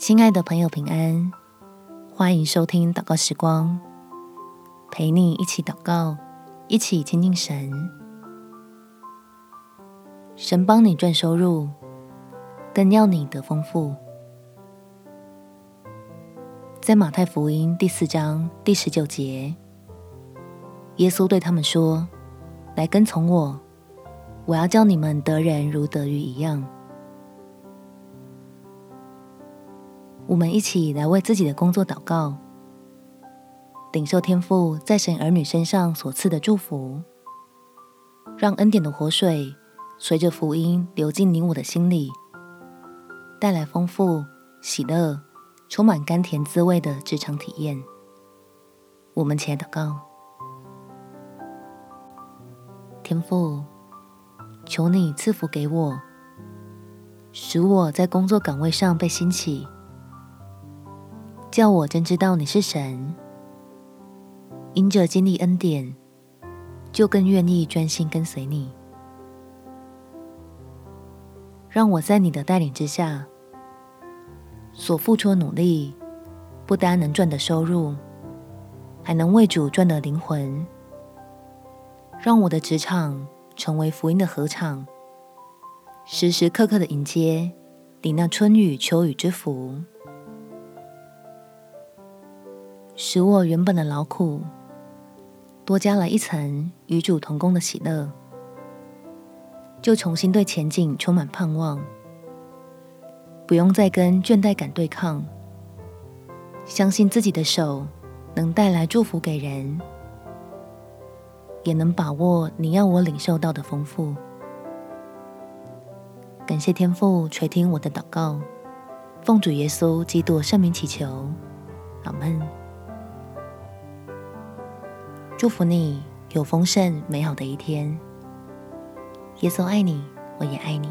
亲爱的朋友，平安！欢迎收听祷告时光，陪你一起祷告，一起亲近神。神帮你赚收入，更要你得丰富。在马太福音第四章第十九节，耶稣对他们说：“来跟从我，我要叫你们得人如得鱼一样。”我们一起来为自己的工作祷告，领受天父在神儿女身上所赐的祝福，让恩典的活水随着福音流进你我的心里，带来丰富、喜乐、充满甘甜滋味的职场体验。我们起来祷告，天父，求你赐福给我，使我在工作岗位上被兴起。叫我真知道你是神，因着经历恩典，就更愿意专心跟随你。让我在你的带领之下，所付出的努力，不单能赚得收入，还能为主赚得灵魂。让我的职场成为福音的合场，时时刻刻的迎接你那春雨秋雨之福。使我原本的劳苦多加了一层与主同工的喜乐，就重新对前景充满盼望，不用再跟倦怠感对抗，相信自己的手能带来祝福给人，也能把握你要我领受到的丰富。感谢天父垂听我的祷告，奉主耶稣基督圣名祈求，阿门。祝福你有丰盛美好的一天。耶稣爱你，我也爱你。